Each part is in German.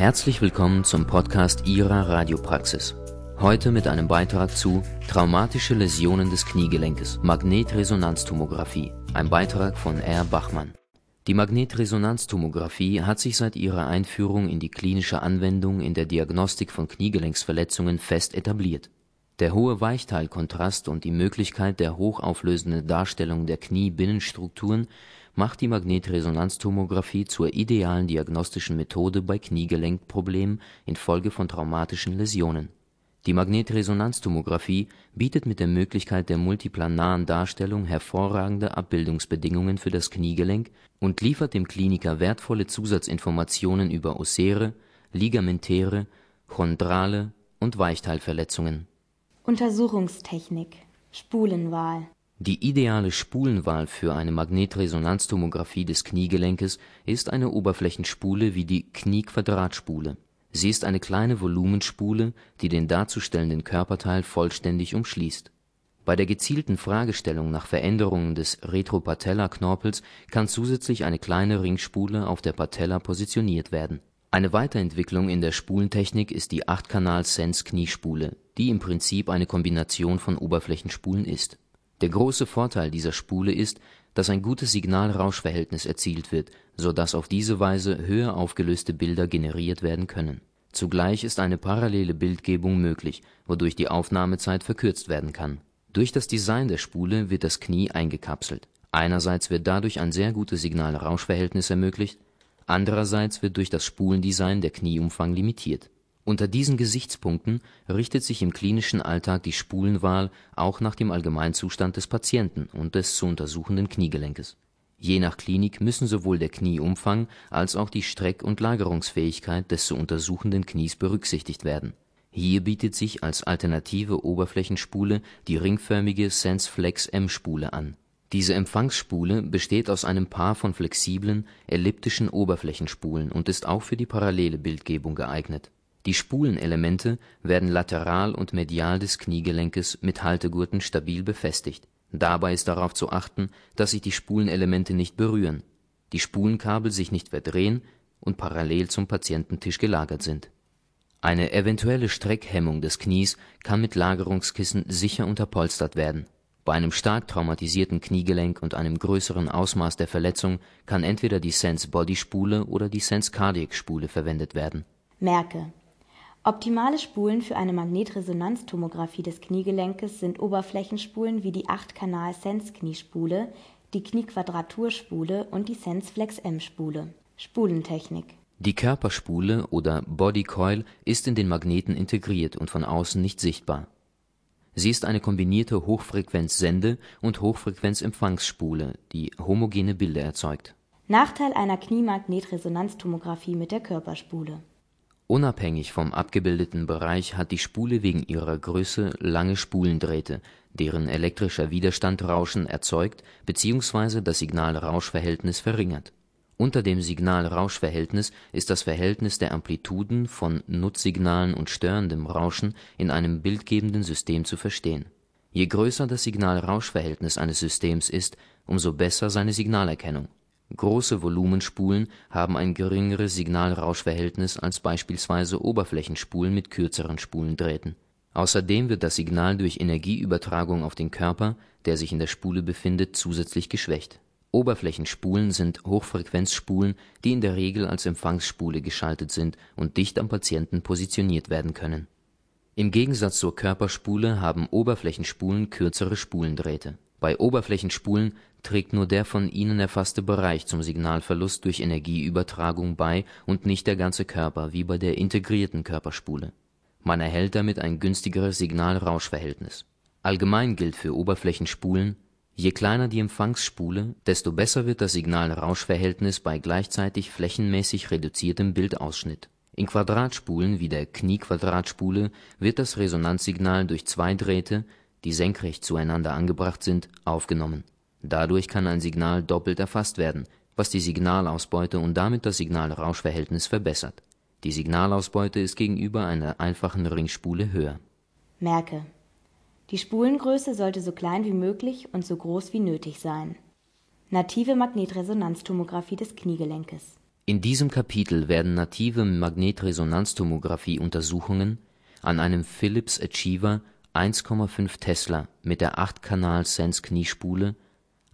Herzlich willkommen zum Podcast Ihrer Radiopraxis. Heute mit einem Beitrag zu Traumatische Läsionen des Kniegelenkes, Magnetresonanztomographie, ein Beitrag von R. Bachmann. Die Magnetresonanztomographie hat sich seit ihrer Einführung in die klinische Anwendung in der Diagnostik von Kniegelenksverletzungen fest etabliert. Der hohe Weichteilkontrast und die Möglichkeit der hochauflösenden Darstellung der Kniebinnenstrukturen macht die Magnetresonanztomographie zur idealen diagnostischen Methode bei Kniegelenkproblemen infolge von traumatischen Läsionen. Die Magnetresonanztomographie bietet mit der Möglichkeit der multiplanaren Darstellung hervorragende Abbildungsbedingungen für das Kniegelenk und liefert dem Kliniker wertvolle Zusatzinformationen über ossäre, ligamentäre, chondrale und Weichteilverletzungen. Untersuchungstechnik Spulenwahl die ideale Spulenwahl für eine Magnetresonanztomographie des Kniegelenkes ist eine Oberflächenspule wie die Kniequadratspule. Sie ist eine kleine Volumenspule, die den darzustellenden Körperteil vollständig umschließt. Bei der gezielten Fragestellung nach Veränderungen des Retropatellarknorpels kann zusätzlich eine kleine Ringspule auf der Patella positioniert werden. Eine Weiterentwicklung in der Spulentechnik ist die 8-Kanal-Sense-Kniespule, die im Prinzip eine Kombination von Oberflächenspulen ist der große Vorteil dieser Spule ist, dass ein gutes Signal-Rausch-Verhältnis erzielt wird, so dass auf diese Weise höher aufgelöste Bilder generiert werden können. Zugleich ist eine parallele Bildgebung möglich, wodurch die Aufnahmezeit verkürzt werden kann. Durch das Design der Spule wird das Knie eingekapselt. Einerseits wird dadurch ein sehr gutes Signal-Rausch-Verhältnis ermöglicht, andererseits wird durch das Spulendesign der Knieumfang limitiert unter diesen Gesichtspunkten richtet sich im klinischen Alltag die Spulenwahl auch nach dem Allgemeinzustand des Patienten und des zu untersuchenden Kniegelenkes. Je nach Klinik müssen sowohl der Knieumfang als auch die Streck und Lagerungsfähigkeit des zu untersuchenden Knies berücksichtigt werden. Hier bietet sich als alternative Oberflächenspule die ringförmige SenseFlex-M-Spule an. Diese Empfangsspule besteht aus einem Paar von flexiblen, elliptischen Oberflächenspulen und ist auch für die parallele Bildgebung geeignet die Spulenelemente werden lateral und medial des Kniegelenkes mit Haltegurten stabil befestigt. Dabei ist darauf zu achten, dass sich die Spulenelemente nicht berühren, die Spulenkabel sich nicht verdrehen und parallel zum Patiententisch gelagert sind. Eine eventuelle Streckhemmung des Knies kann mit Lagerungskissen sicher unterpolstert werden. Bei einem stark traumatisierten Kniegelenk und einem größeren Ausmaß der Verletzung kann entweder die Sense-Body-Spule oder die Sense-Cardiac-Spule verwendet werden. Merke Optimale Spulen für eine Magnetresonanztomographie des Kniegelenkes sind Oberflächenspulen wie die 8-Kanal-Sense-Kniespule, die Kniequadraturspule und die Sense-Flex-M-Spule. Spulentechnik Die Körperspule oder Body Coil ist in den Magneten integriert und von außen nicht sichtbar. Sie ist eine kombinierte Hochfrequenz-Sende und Hochfrequenz-Empfangsspule, die homogene Bilder erzeugt. Nachteil einer Kniemagnetresonanztomographie mit der Körperspule Unabhängig vom abgebildeten Bereich hat die Spule wegen ihrer Größe lange Spulendrähte, deren elektrischer Widerstand Rauschen erzeugt bzw. das Signal-Rausch-Verhältnis verringert. Unter dem Signal-Rausch-Verhältnis ist das Verhältnis der Amplituden von Nutzsignalen und störendem Rauschen in einem bildgebenden System zu verstehen. Je größer das Signal-Rausch-Verhältnis eines Systems ist, umso besser seine Signalerkennung Große Volumenspulen haben ein geringeres Signal-Rausch-Verhältnis als beispielsweise Oberflächenspulen mit kürzeren Spulendrähten. Außerdem wird das Signal durch Energieübertragung auf den Körper, der sich in der Spule befindet, zusätzlich geschwächt. Oberflächenspulen sind Hochfrequenzspulen, die in der Regel als Empfangsspule geschaltet sind und dicht am Patienten positioniert werden können. Im Gegensatz zur Körperspule haben Oberflächenspulen kürzere Spulendrähte. Bei Oberflächenspulen trägt nur der von ihnen erfasste Bereich zum Signalverlust durch Energieübertragung bei und nicht der ganze Körper wie bei der integrierten Körperspule. Man erhält damit ein günstigeres Signal-Rausch-Verhältnis. Allgemein gilt für Oberflächenspulen: Je kleiner die Empfangsspule, desto besser wird das Signal-Rausch-Verhältnis bei gleichzeitig flächenmäßig reduziertem Bildausschnitt. In Quadratspulen wie der Kniequadratspule wird das Resonanzsignal durch zwei Drähte, die senkrecht zueinander angebracht sind, aufgenommen Dadurch kann ein Signal doppelt erfasst werden, was die Signalausbeute und damit das Signal-Rausch-Verhältnis verbessert. Die Signalausbeute ist gegenüber einer einfachen Ringspule höher. Merke: Die Spulengröße sollte so klein wie möglich und so groß wie nötig sein. Native Magnetresonanztomographie des Kniegelenkes In diesem Kapitel werden native Magnetresonanztomographie-Untersuchungen an einem Philips Achiever 1,5 Tesla mit der 8-Kanal-SENS-Kniespule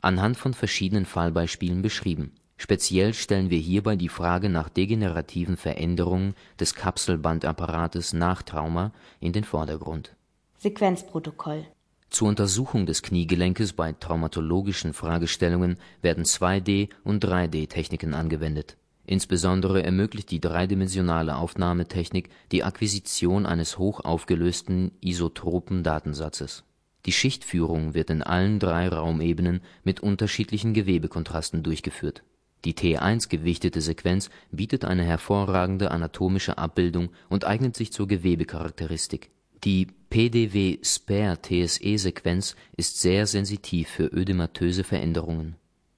anhand von verschiedenen Fallbeispielen beschrieben. Speziell stellen wir hierbei die Frage nach degenerativen Veränderungen des Kapselbandapparates nach Trauma in den Vordergrund. Sequenzprotokoll Zur Untersuchung des Kniegelenkes bei traumatologischen Fragestellungen werden 2D - und 3D-Techniken angewendet. Insbesondere ermöglicht die dreidimensionale Aufnahmetechnik die Akquisition eines hochaufgelösten isotropen Datensatzes. Die Schichtführung wird in allen drei Raumebenen mit unterschiedlichen Gewebekontrasten durchgeführt. Die T1-gewichtete Sequenz bietet eine hervorragende anatomische Abbildung und eignet sich zur Gewebecharakteristik. Die PDW-SPARE-TSE-Sequenz ist sehr sensitiv für ödematöse Veränderungen.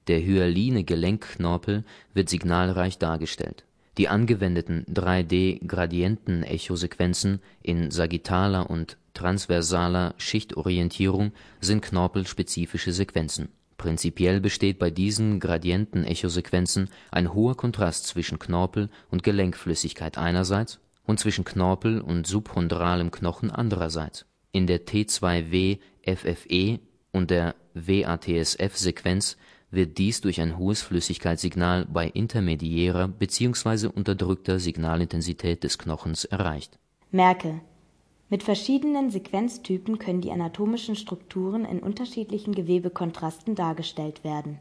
Der hyaline Gelenkknorpel wird signalreich dargestellt. Die angewendeten 3D-Gradientenechosequenzen in sagittaler und transversaler Schichtorientierung sind knorpelspezifische Sequenzen. Prinzipiell besteht bei diesen Gradientenechosequenzen ein hoher Kontrast zwischen Knorpel und Gelenkflüssigkeit einerseits und zwischen Knorpel und subchondralem Knochen andererseits. In der T2W-FFE und der WATSF-Sequenz wird dies durch ein hohes Flüssigkeitssignal bei intermediärer bzw. unterdrückter Signalintensität des Knochens erreicht. Merke: Mit verschiedenen Sequenztypen können die anatomischen Strukturen in unterschiedlichen Gewebekontrasten dargestellt werden.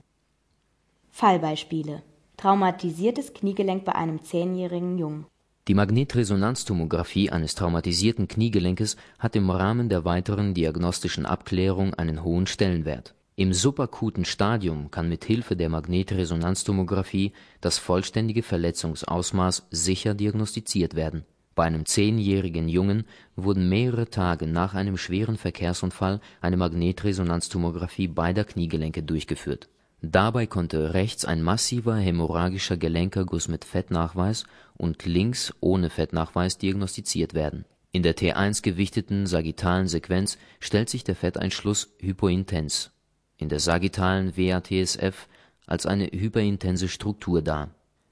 Fallbeispiele: Traumatisiertes Kniegelenk bei einem zehnjährigen Jungen Die Magnetresonanztomographie eines traumatisierten Kniegelenkes hat im Rahmen der weiteren diagnostischen Abklärung einen hohen Stellenwert. Im subakuten Stadium kann mit Hilfe der Magnetresonanztomographie das vollständige Verletzungsausmaß sicher diagnostiziert werden. Bei einem zehnjährigen Jungen wurden mehrere Tage nach einem schweren Verkehrsunfall eine Magnetresonanztomographie beider Kniegelenke durchgeführt. Dabei konnte rechts ein massiver hämorrhagischer Gelenkerguss mit Fettnachweis und links ohne Fettnachweis diagnostiziert werden. In der T1 gewichteten sagittalen Sequenz stellt sich der Fetteinschluss hypointens in der sagittalen WATSF als eine hyperintense Struktur dar.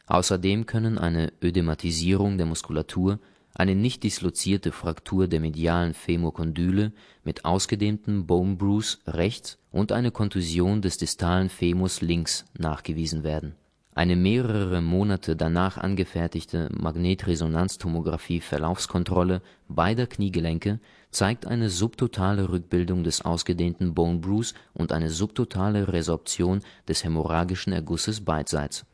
Außerdem können eine Ödematisierung der Muskulatur, eine nicht dislozierte Fraktur der medialen Femokondyle mit ausgedehntem Bone Bruise rechts und eine Kontusion des distalen Femurs links nachgewiesen werden eine mehrere Monate danach angefertigte Magnetresonanztomographie-Verlaufskontrolle beider Kniegelenke zeigt eine subtotale Rückbildung des ausgedehnten Bone Bruise und eine subtotale Resorption des hämorrhagischen Ergusses beidseits.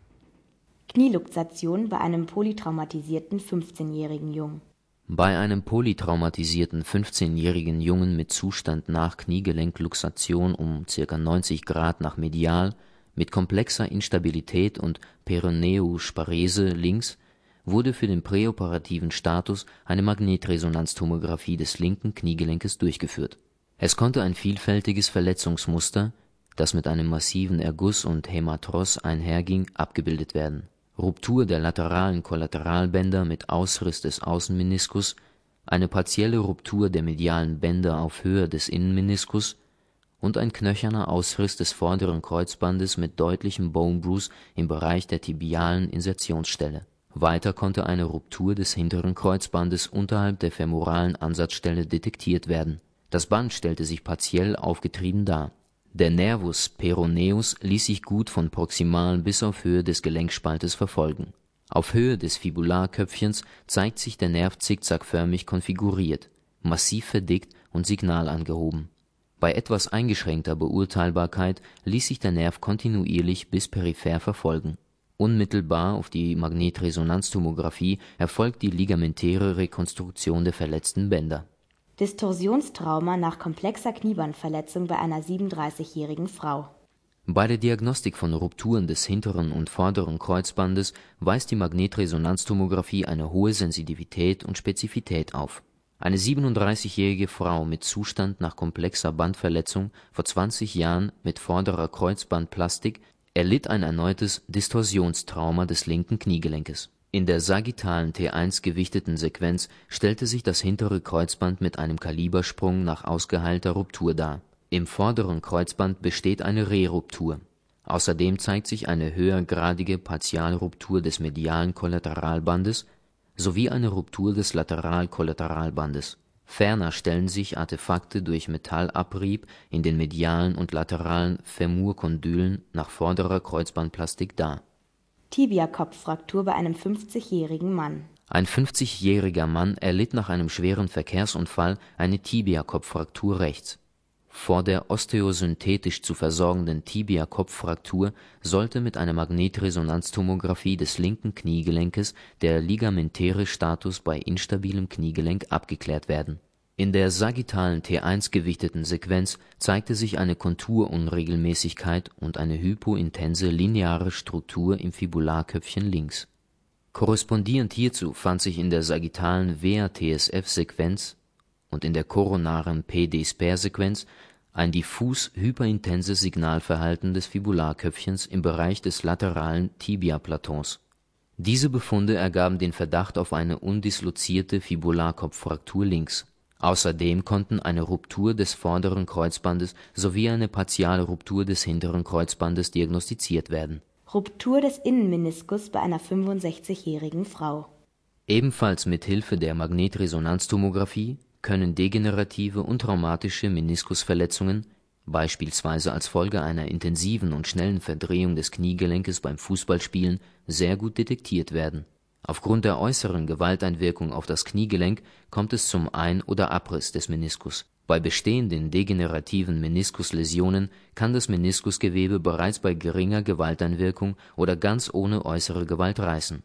Knieluxation bei einem polytraumatisierten 15-jährigen Jungen Bei einem polytraumatisierten 15-jährigen Jungen mit Zustand nach Kniegelenkluxation um ca. 90 Grad nach medial mit komplexer Instabilität und Peroneusparese links wurde für den präoperativen Status eine Magnetresonanztomographie des linken Kniegelenkes durchgeführt. Es konnte ein vielfältiges Verletzungsmuster, das mit einem massiven Erguss und Hämatros einherging, abgebildet werden. Ruptur der lateralen Kollateralbänder mit Ausriss des Außenmeniskus, eine partielle Ruptur der medialen Bänder auf Höhe des Innenmeniskus und ein knöcherner Ausriss des vorderen Kreuzbandes mit deutlichem Bone Bruise im Bereich der tibialen Insertionsstelle. Weiter konnte eine Ruptur des hinteren Kreuzbandes unterhalb der femoralen Ansatzstelle detektiert werden. Das Band stellte sich partiell aufgetrieben dar. Der Nervus peroneus ließ sich gut von proximal bis auf Höhe des Gelenkspaltes verfolgen. Auf Höhe des Fibularköpfchens zeigt sich der Nerv zickzackförmig konfiguriert, massiv verdickt und Signal angehoben bei etwas eingeschränkter Beurteilbarkeit ließ sich der Nerv kontinuierlich bis peripher verfolgen. Unmittelbar auf die Magnetresonanztomographie erfolgt die ligamentäre Rekonstruktion der verletzten Bänder. Distorsionstrauma nach komplexer Kniebandverletzung bei einer 37-jährigen Frau Bei der Diagnostik von Rupturen des hinteren und vorderen Kreuzbandes weist die Magnetresonanztomographie eine hohe Sensitivität und Spezifität auf eine 37-jährige Frau mit Zustand nach komplexer Bandverletzung vor 20 Jahren mit vorderer Kreuzbandplastik erlitt ein erneutes Distorsionstrauma des linken Kniegelenkes. In der sagittalen T1 gewichteten Sequenz stellte sich das hintere Kreuzband mit einem Kalibersprung nach ausgeheilter Ruptur dar. Im vorderen Kreuzband besteht eine Reruptur. Außerdem zeigt sich eine höhergradige Partialruptur des medialen Kollateralbandes sowie eine Ruptur des Lateral-Kollateralbandes. Ferner stellen sich Artefakte durch Metallabrieb in den medialen und lateralen Femurkondylen nach vorderer Kreuzbandplastik dar. Tibiakopffraktur bei einem 50-jährigen Mann Ein 50-jähriger Mann erlitt nach einem schweren Verkehrsunfall eine Tibiakopffraktur rechts. Vor der osteosynthetisch zu versorgenden Tibiakopffraktur sollte mit einer Magnetresonanztomographie des linken Kniegelenkes der ligamentäre Status bei instabilem Kniegelenk abgeklärt werden. In der sagittalen T1-gewichteten Sequenz zeigte sich eine Konturunregelmäßigkeit und eine hypointense lineare Struktur im Fibularköpfchen links. Korrespondierend hierzu fand sich in der sagittalen WATSF-Sequenz und in der koronaren PD-Spare-Sequenz ein diffus hyperintenses Signalverhalten des Fibularköpfchens im Bereich des lateralen Tibiaplatons. Diese Befunde ergaben den Verdacht auf eine undislozierte Fibularkopffraktur links. Außerdem konnten eine Ruptur des vorderen Kreuzbandes sowie eine partiale Ruptur des hinteren Kreuzbandes diagnostiziert werden. Ruptur des Innenmeniskus bei einer 65-jährigen Frau Ebenfalls mit Hilfe der Magnetresonanztomographie können degenerative und traumatische Meniskusverletzungen, beispielsweise als Folge einer intensiven und schnellen Verdrehung des Kniegelenkes beim Fußballspielen, sehr gut detektiert werden. Aufgrund der äußeren Gewalteinwirkung auf das Kniegelenk kommt es zum Ein oder Abriss des Meniskus. Bei bestehenden degenerativen Meniskusläsionen kann das Meniskusgewebe bereits bei geringer Gewalteinwirkung oder ganz ohne äußere Gewalt reißen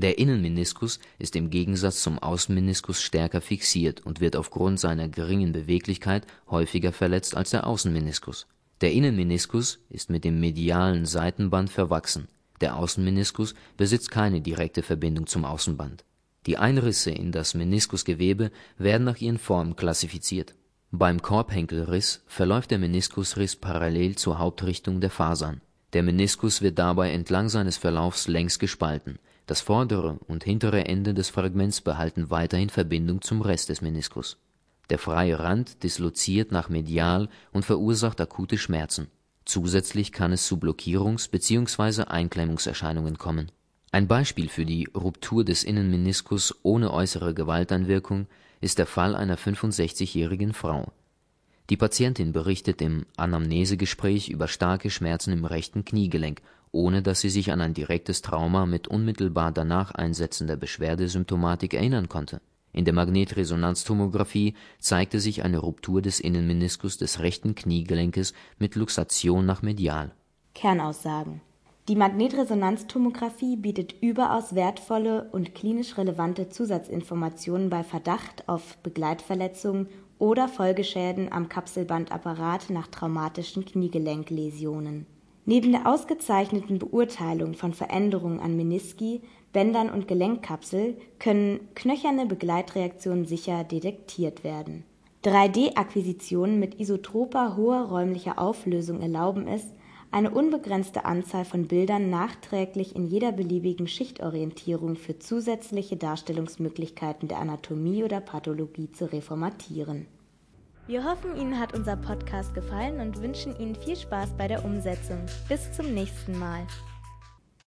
der Innenmeniskus ist im Gegensatz zum Außenmeniskus stärker fixiert und wird aufgrund seiner geringen Beweglichkeit häufiger verletzt als der Außenmeniskus. Der Innenmeniskus ist mit dem medialen Seitenband verwachsen, der Außenmeniskus besitzt keine direkte Verbindung zum Außenband. Die Einrisse in das Meniskusgewebe werden nach ihren Formen klassifiziert. Beim Korbhenkelriss verläuft der Meniskusriss parallel zur Hauptrichtung der Fasern. Der Meniskus wird dabei entlang seines Verlaufs längs gespalten das vordere und hintere Ende des Fragments behalten weiterhin Verbindung zum Rest des Meniskus. Der freie Rand disloziert nach medial und verursacht akute Schmerzen. Zusätzlich kann es zu Blockierungs bzw. Einklemmungserscheinungen kommen. Ein Beispiel für die Ruptur des Innenmeniskus ohne äußere Gewalteinwirkung ist der Fall einer 65-jährigen Frau. Die Patientin berichtet im Anamnesegespräch über starke Schmerzen im rechten Kniegelenk ohne dass sie sich an ein direktes Trauma mit unmittelbar danach einsetzender Beschwerdesymptomatik erinnern konnte. In der Magnetresonanztomographie zeigte sich eine Ruptur des Innenmeniskus des rechten Kniegelenkes mit Luxation nach medial. Kernaussagen Die Magnetresonanztomographie bietet überaus wertvolle und klinisch relevante Zusatzinformationen bei Verdacht auf Begleitverletzungen oder Folgeschäden am Kapselbandapparat nach traumatischen Kniegelenkläsionen Neben der ausgezeichneten Beurteilung von Veränderungen an Meniski, Bändern und Gelenkkapsel können knöcherne Begleitreaktionen sicher detektiert werden. 3D-Akquisitionen mit isotroper hoher räumlicher Auflösung erlauben es, eine unbegrenzte Anzahl von Bildern nachträglich in jeder beliebigen Schichtorientierung für zusätzliche Darstellungsmöglichkeiten der Anatomie oder Pathologie zu reformatieren wir hoffen, Ihnen hat unser Podcast gefallen und wünschen Ihnen viel Spaß bei der Umsetzung. Bis zum nächsten Mal.